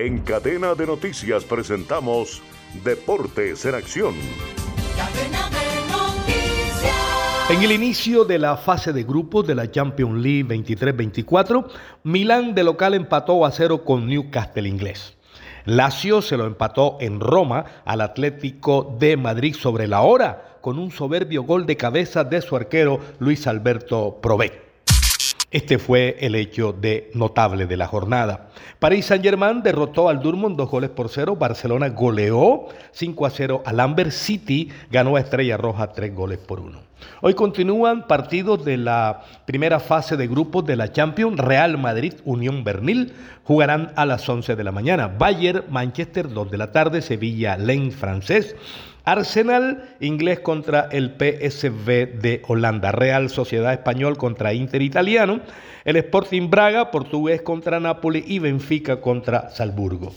En cadena de noticias presentamos Deportes en Acción. En el inicio de la fase de grupos de la Champions League 23-24, Milán de local empató a cero con Newcastle inglés. Lazio se lo empató en Roma al Atlético de Madrid sobre la hora con un soberbio gol de cabeza de su arquero Luis Alberto Provet. Este fue el hecho de notable de la jornada. Paris Saint-Germain derrotó al Dortmund dos goles por cero. Barcelona goleó 5 a 0 al Amber City. Ganó a Estrella Roja tres goles por uno. Hoy continúan partidos de la primera fase de grupos de la Champions. Real Madrid, Unión Bernil jugarán a las 11 de la mañana. Bayern, Manchester, 2 de la tarde. Sevilla, Lens francés. Arsenal inglés contra el PSV de Holanda, Real Sociedad Español contra Inter Italiano, el Sporting Braga portugués contra Nápoles y Benfica contra Salzburgo.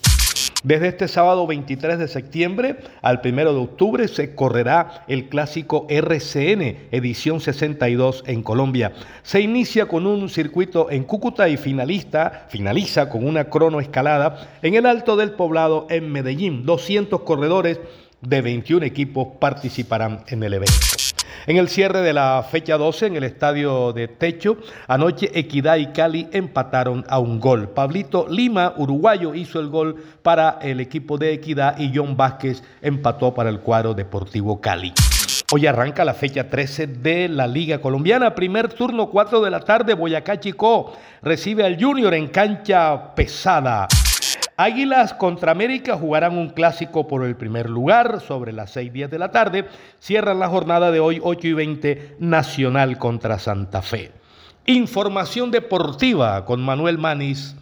Desde este sábado 23 de septiembre al 1 de octubre se correrá el clásico RCN, edición 62 en Colombia. Se inicia con un circuito en Cúcuta y finalista, finaliza con una cronoescalada en el Alto del Poblado en Medellín. 200 corredores de 21 equipos participarán en el evento. En el cierre de la fecha 12 en el estadio de Techo, anoche Equidad y Cali empataron a un gol. Pablito Lima, uruguayo, hizo el gol para el equipo de Equidad y John Vázquez empató para el cuadro Deportivo Cali. Hoy arranca la fecha 13 de la Liga Colombiana. Primer turno, 4 de la tarde. Boyacá Chico recibe al Junior en cancha pesada. Águilas contra América jugarán un clásico por el primer lugar sobre las 6 días de la tarde. Cierran la jornada de hoy 8 y 20 Nacional contra Santa Fe. Información deportiva con Manuel Manis.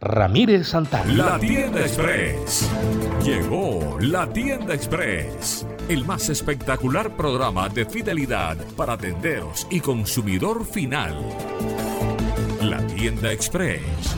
Ramírez Santana. La tienda express. Llegó la tienda express. El más espectacular programa de fidelidad para tenderos y consumidor final. La tienda express